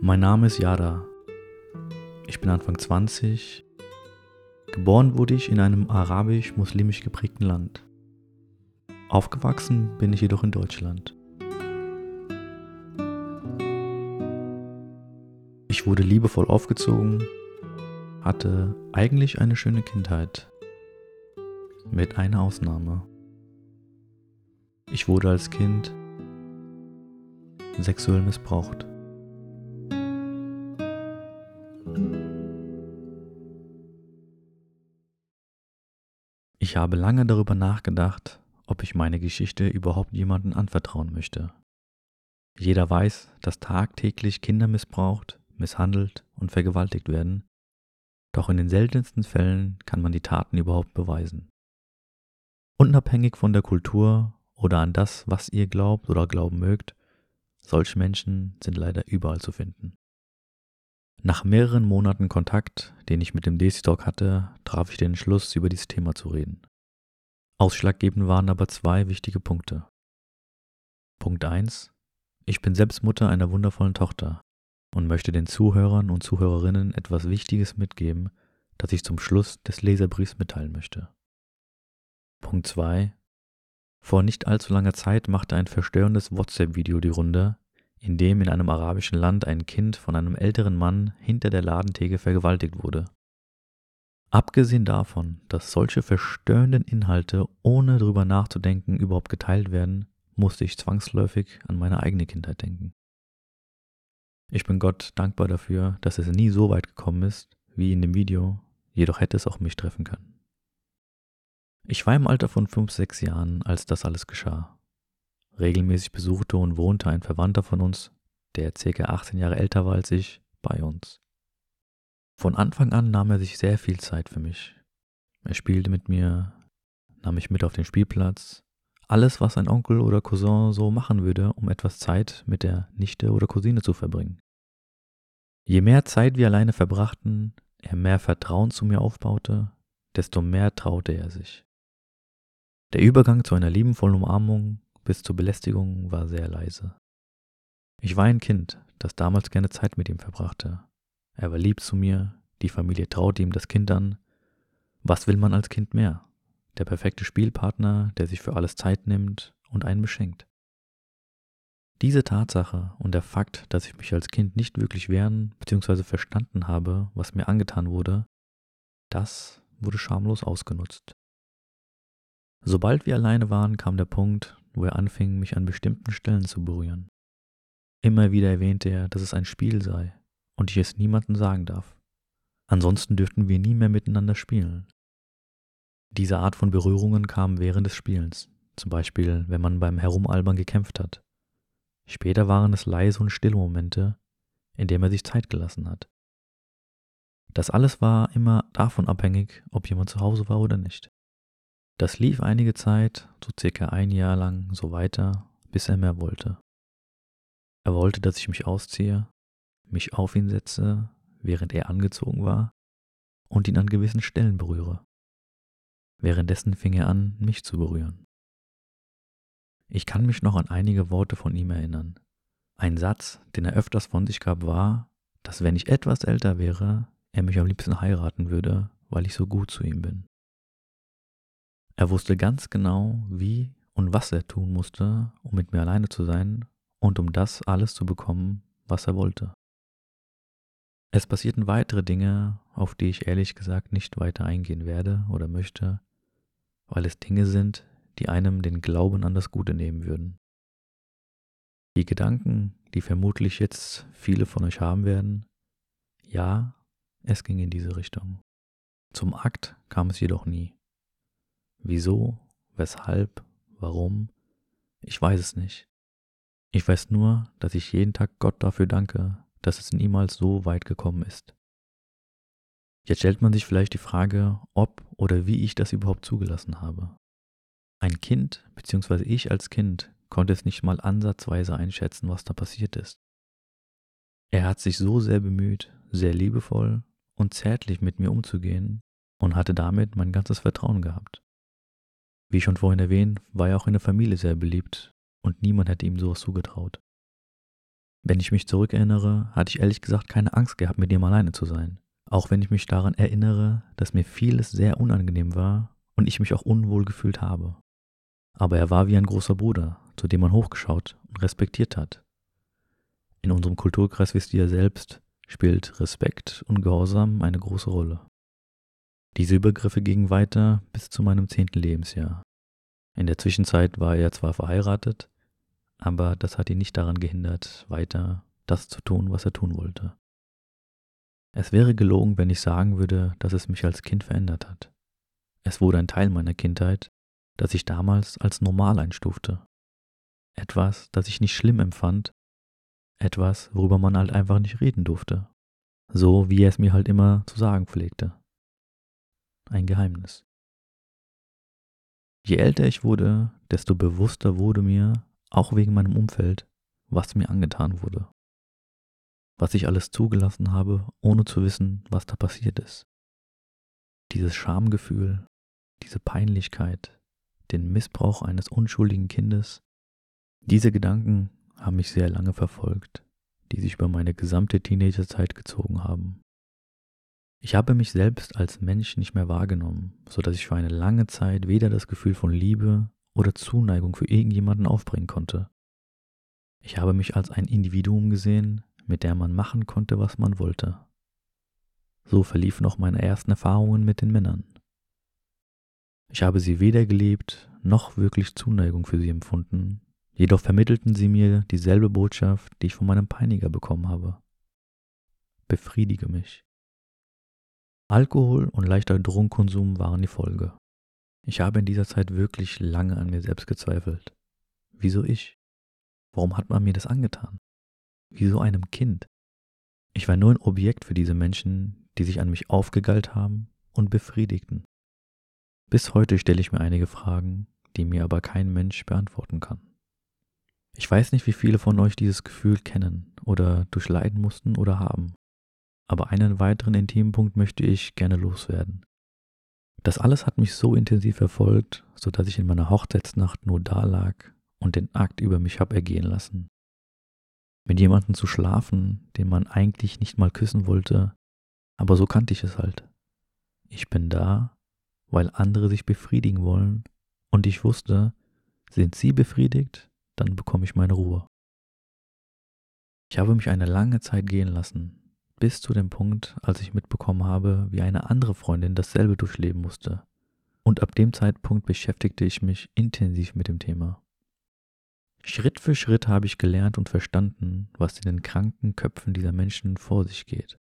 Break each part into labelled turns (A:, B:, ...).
A: Mein Name ist Yada. Ich bin Anfang 20. Geboren wurde ich in einem arabisch-muslimisch geprägten Land. Aufgewachsen bin ich jedoch in Deutschland. Ich wurde liebevoll aufgezogen, hatte eigentlich eine schöne Kindheit. Mit einer Ausnahme. Ich wurde als Kind sexuell missbraucht. Ich habe lange darüber nachgedacht, ob ich meine Geschichte überhaupt jemandem anvertrauen möchte. Jeder weiß, dass tagtäglich Kinder missbraucht, misshandelt und vergewaltigt werden, doch in den seltensten Fällen kann man die Taten überhaupt beweisen. Unabhängig von der Kultur oder an das, was ihr glaubt oder glauben mögt, solche Menschen sind leider überall zu finden. Nach mehreren Monaten Kontakt, den ich mit dem DC-Talk hatte, traf ich den Entschluss, über dieses Thema zu reden. Ausschlaggebend waren aber zwei wichtige Punkte. Punkt 1. Ich bin selbst Mutter einer wundervollen Tochter und möchte den Zuhörern und Zuhörerinnen etwas Wichtiges mitgeben, das ich zum Schluss des Leserbriefs mitteilen möchte. Punkt 2. Vor nicht allzu langer Zeit machte ein verstörendes WhatsApp-Video die Runde, in dem in einem arabischen Land ein Kind von einem älteren Mann hinter der Ladentheke vergewaltigt wurde. Abgesehen davon, dass solche verstörenden Inhalte ohne drüber nachzudenken überhaupt geteilt werden, musste ich zwangsläufig an meine eigene Kindheit denken. Ich bin Gott dankbar dafür, dass es nie so weit gekommen ist wie in dem Video, jedoch hätte es auch mich treffen können. Ich war im Alter von 5, 6 Jahren, als das alles geschah. Regelmäßig besuchte und wohnte ein Verwandter von uns, der ca. 18 Jahre älter war als ich, bei uns. Von Anfang an nahm er sich sehr viel Zeit für mich. Er spielte mit mir, nahm mich mit auf den Spielplatz, alles, was ein Onkel oder Cousin so machen würde, um etwas Zeit mit der Nichte oder Cousine zu verbringen. Je mehr Zeit wir alleine verbrachten, er mehr Vertrauen zu mir aufbaute, desto mehr traute er sich. Der Übergang zu einer liebenvollen Umarmung bis zur Belästigung war sehr leise. Ich war ein Kind, das damals gerne Zeit mit ihm verbrachte. Er war lieb zu mir, die Familie traute ihm das Kind an. Was will man als Kind mehr? Der perfekte Spielpartner, der sich für alles Zeit nimmt und einen beschenkt. Diese Tatsache und der Fakt, dass ich mich als Kind nicht wirklich wehren bzw. verstanden habe, was mir angetan wurde, das wurde schamlos ausgenutzt. Sobald wir alleine waren, kam der Punkt, wo er anfing, mich an bestimmten Stellen zu berühren. Immer wieder erwähnte er, dass es ein Spiel sei und ich es niemandem sagen darf. Ansonsten dürften wir nie mehr miteinander spielen. Diese Art von Berührungen kam während des Spielens, zum Beispiel wenn man beim Herumalbern gekämpft hat. Später waren es leise und stille Momente, in denen er sich Zeit gelassen hat. Das alles war immer davon abhängig, ob jemand zu Hause war oder nicht. Das lief einige Zeit, so circa ein Jahr lang, so weiter, bis er mehr wollte. Er wollte, dass ich mich ausziehe, mich auf ihn setze, während er angezogen war, und ihn an gewissen Stellen berühre. Währenddessen fing er an, mich zu berühren. Ich kann mich noch an einige Worte von ihm erinnern. Ein Satz, den er öfters von sich gab, war, dass wenn ich etwas älter wäre, er mich am liebsten heiraten würde, weil ich so gut zu ihm bin. Er wusste ganz genau, wie und was er tun musste, um mit mir alleine zu sein und um das alles zu bekommen, was er wollte. Es passierten weitere Dinge, auf die ich ehrlich gesagt nicht weiter eingehen werde oder möchte, weil es Dinge sind, die einem den Glauben an das Gute nehmen würden. Die Gedanken, die vermutlich jetzt viele von euch haben werden, ja, es ging in diese Richtung. Zum Akt kam es jedoch nie. Wieso, weshalb, warum, ich weiß es nicht. Ich weiß nur, dass ich jeden Tag Gott dafür danke, dass es niemals so weit gekommen ist. Jetzt stellt man sich vielleicht die Frage, ob oder wie ich das überhaupt zugelassen habe. Ein Kind, beziehungsweise ich als Kind, konnte es nicht mal ansatzweise einschätzen, was da passiert ist. Er hat sich so sehr bemüht, sehr liebevoll und zärtlich mit mir umzugehen und hatte damit mein ganzes Vertrauen gehabt. Wie schon vorhin erwähnt, war er auch in der Familie sehr beliebt und niemand hätte ihm sowas zugetraut. Wenn ich mich zurückerinnere, hatte ich ehrlich gesagt keine Angst gehabt, mit ihm alleine zu sein. Auch wenn ich mich daran erinnere, dass mir vieles sehr unangenehm war und ich mich auch unwohl gefühlt habe. Aber er war wie ein großer Bruder, zu dem man hochgeschaut und respektiert hat. In unserem Kulturkreis, wisst ihr selbst, spielt Respekt und Gehorsam eine große Rolle. Diese Übergriffe gingen weiter bis zu meinem zehnten Lebensjahr. In der Zwischenzeit war er zwar verheiratet, aber das hat ihn nicht daran gehindert, weiter das zu tun, was er tun wollte. Es wäre gelogen, wenn ich sagen würde, dass es mich als Kind verändert hat. Es wurde ein Teil meiner Kindheit, das ich damals als normal einstufte. Etwas, das ich nicht schlimm empfand, etwas, worüber man halt einfach nicht reden durfte. So wie er es mir halt immer zu sagen pflegte. Ein Geheimnis. Je älter ich wurde, desto bewusster wurde mir, auch wegen meinem Umfeld, was mir angetan wurde. Was ich alles zugelassen habe, ohne zu wissen, was da passiert ist. Dieses Schamgefühl, diese Peinlichkeit, den Missbrauch eines unschuldigen Kindes, diese Gedanken haben mich sehr lange verfolgt, die sich über meine gesamte Teenagerzeit gezogen haben. Ich habe mich selbst als Mensch nicht mehr wahrgenommen, so dass ich für eine lange Zeit weder das Gefühl von Liebe oder Zuneigung für irgendjemanden aufbringen konnte. Ich habe mich als ein Individuum gesehen, mit der man machen konnte, was man wollte. So verliefen auch meine ersten Erfahrungen mit den Männern. Ich habe sie weder geliebt noch wirklich Zuneigung für sie empfunden, jedoch vermittelten sie mir dieselbe Botschaft, die ich von meinem Peiniger bekommen habe. Befriedige mich. Alkohol und leichter Drogenkonsum waren die Folge. Ich habe in dieser Zeit wirklich lange an mir selbst gezweifelt. Wieso ich? Warum hat man mir das angetan? Wieso einem Kind? Ich war nur ein Objekt für diese Menschen, die sich an mich aufgegeilt haben und befriedigten. Bis heute stelle ich mir einige Fragen, die mir aber kein Mensch beantworten kann. Ich weiß nicht, wie viele von euch dieses Gefühl kennen oder durchleiden mussten oder haben aber einen weiteren intimen Punkt möchte ich gerne loswerden. Das alles hat mich so intensiv verfolgt, so dass ich in meiner Hochzeitsnacht nur da lag und den Akt über mich hab ergehen lassen. Mit jemandem zu schlafen, den man eigentlich nicht mal küssen wollte, aber so kannte ich es halt. Ich bin da, weil andere sich befriedigen wollen und ich wusste, sind sie befriedigt, dann bekomme ich meine Ruhe. Ich habe mich eine lange Zeit gehen lassen, bis zu dem Punkt, als ich mitbekommen habe, wie eine andere Freundin dasselbe durchleben musste. Und ab dem Zeitpunkt beschäftigte ich mich intensiv mit dem Thema. Schritt für Schritt habe ich gelernt und verstanden, was in den kranken Köpfen dieser Menschen vor sich geht,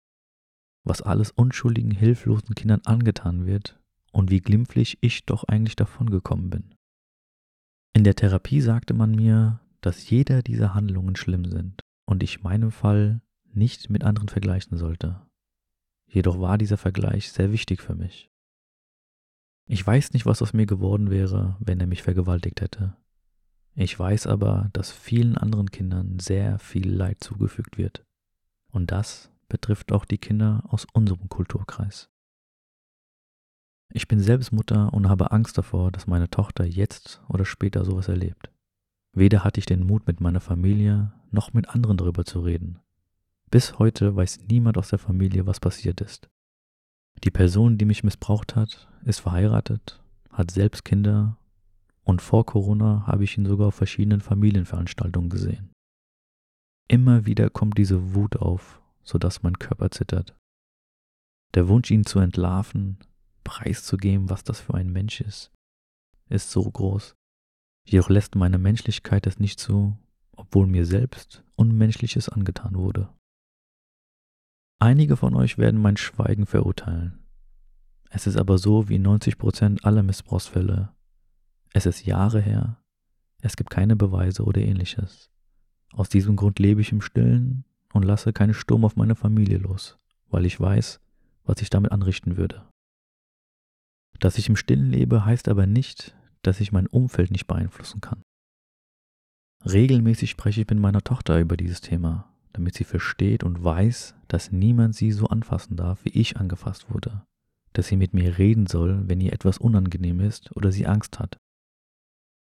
A: was alles unschuldigen, hilflosen Kindern angetan wird und wie glimpflich ich doch eigentlich davongekommen bin. In der Therapie sagte man mir, dass jeder dieser Handlungen schlimm sind und ich meinem Fall nicht mit anderen vergleichen sollte. Jedoch war dieser Vergleich sehr wichtig für mich. Ich weiß nicht, was aus mir geworden wäre, wenn er mich vergewaltigt hätte. Ich weiß aber, dass vielen anderen Kindern sehr viel Leid zugefügt wird. Und das betrifft auch die Kinder aus unserem Kulturkreis. Ich bin selbst Mutter und habe Angst davor, dass meine Tochter jetzt oder später sowas erlebt. Weder hatte ich den Mut, mit meiner Familie noch mit anderen darüber zu reden, bis heute weiß niemand aus der Familie, was passiert ist. Die Person, die mich missbraucht hat, ist verheiratet, hat selbst Kinder und vor Corona habe ich ihn sogar auf verschiedenen Familienveranstaltungen gesehen. Immer wieder kommt diese Wut auf, sodass mein Körper zittert. Der Wunsch, ihn zu entlarven, preiszugeben, was das für ein Mensch ist, ist so groß. Jedoch lässt meine Menschlichkeit es nicht zu, obwohl mir selbst Unmenschliches angetan wurde. Einige von euch werden mein Schweigen verurteilen. Es ist aber so wie 90% aller Missbrauchsfälle. Es ist Jahre her, es gibt keine Beweise oder ähnliches. Aus diesem Grund lebe ich im Stillen und lasse keinen Sturm auf meine Familie los, weil ich weiß, was ich damit anrichten würde. Dass ich im Stillen lebe, heißt aber nicht, dass ich mein Umfeld nicht beeinflussen kann. Regelmäßig spreche ich mit meiner Tochter über dieses Thema, damit sie versteht und weiß, dass niemand sie so anfassen darf, wie ich angefasst wurde, dass sie mit mir reden soll, wenn ihr etwas unangenehm ist oder sie Angst hat.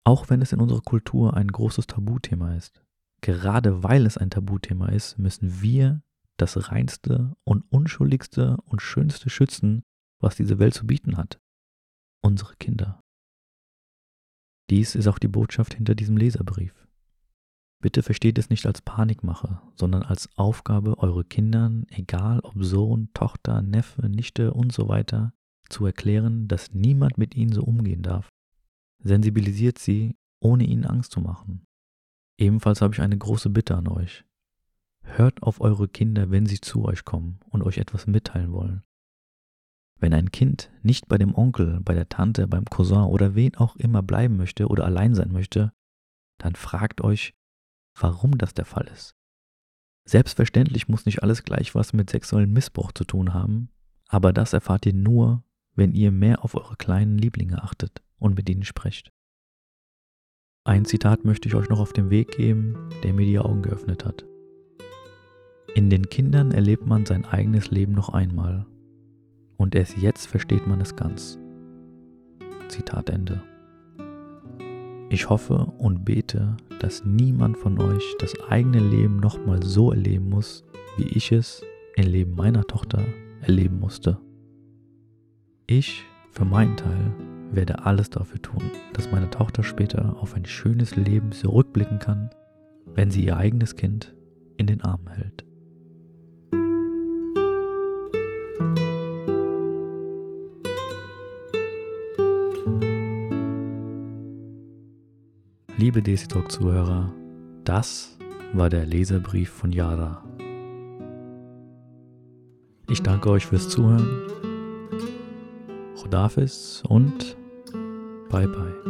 A: Auch wenn es in unserer Kultur ein großes Tabuthema ist, gerade weil es ein Tabuthema ist, müssen wir das reinste und unschuldigste und schönste schützen, was diese Welt zu bieten hat. Unsere Kinder. Dies ist auch die Botschaft hinter diesem Leserbrief. Bitte versteht es nicht als Panikmache, sondern als Aufgabe, eure Kindern, egal ob Sohn, Tochter, Neffe, Nichte und so weiter, zu erklären, dass niemand mit ihnen so umgehen darf. Sensibilisiert sie, ohne ihnen Angst zu machen. Ebenfalls habe ich eine große Bitte an euch. Hört auf eure Kinder, wenn sie zu euch kommen und euch etwas mitteilen wollen. Wenn ein Kind nicht bei dem Onkel, bei der Tante, beim Cousin oder wen auch immer bleiben möchte oder allein sein möchte, dann fragt euch, warum das der Fall ist. Selbstverständlich muss nicht alles gleich was mit sexuellem Missbrauch zu tun haben, aber das erfahrt ihr nur, wenn ihr mehr auf eure kleinen Lieblinge achtet und mit ihnen sprecht. Ein Zitat möchte ich euch noch auf den Weg geben, der mir die Augen geöffnet hat. In den Kindern erlebt man sein eigenes Leben noch einmal und erst jetzt versteht man es ganz. Zitat Ende. Ich hoffe und bete, dass niemand von euch das eigene Leben nochmal so erleben muss, wie ich es im Leben meiner Tochter erleben musste. Ich, für meinen Teil, werde alles dafür tun, dass meine Tochter später auf ein schönes Leben zurückblicken kann, wenn sie ihr eigenes Kind in den Armen hält. Liebe Desitalk-Zuhörer, das war der Leserbrief von Yara. Ich danke euch fürs Zuhören. Rodafis und bye bye.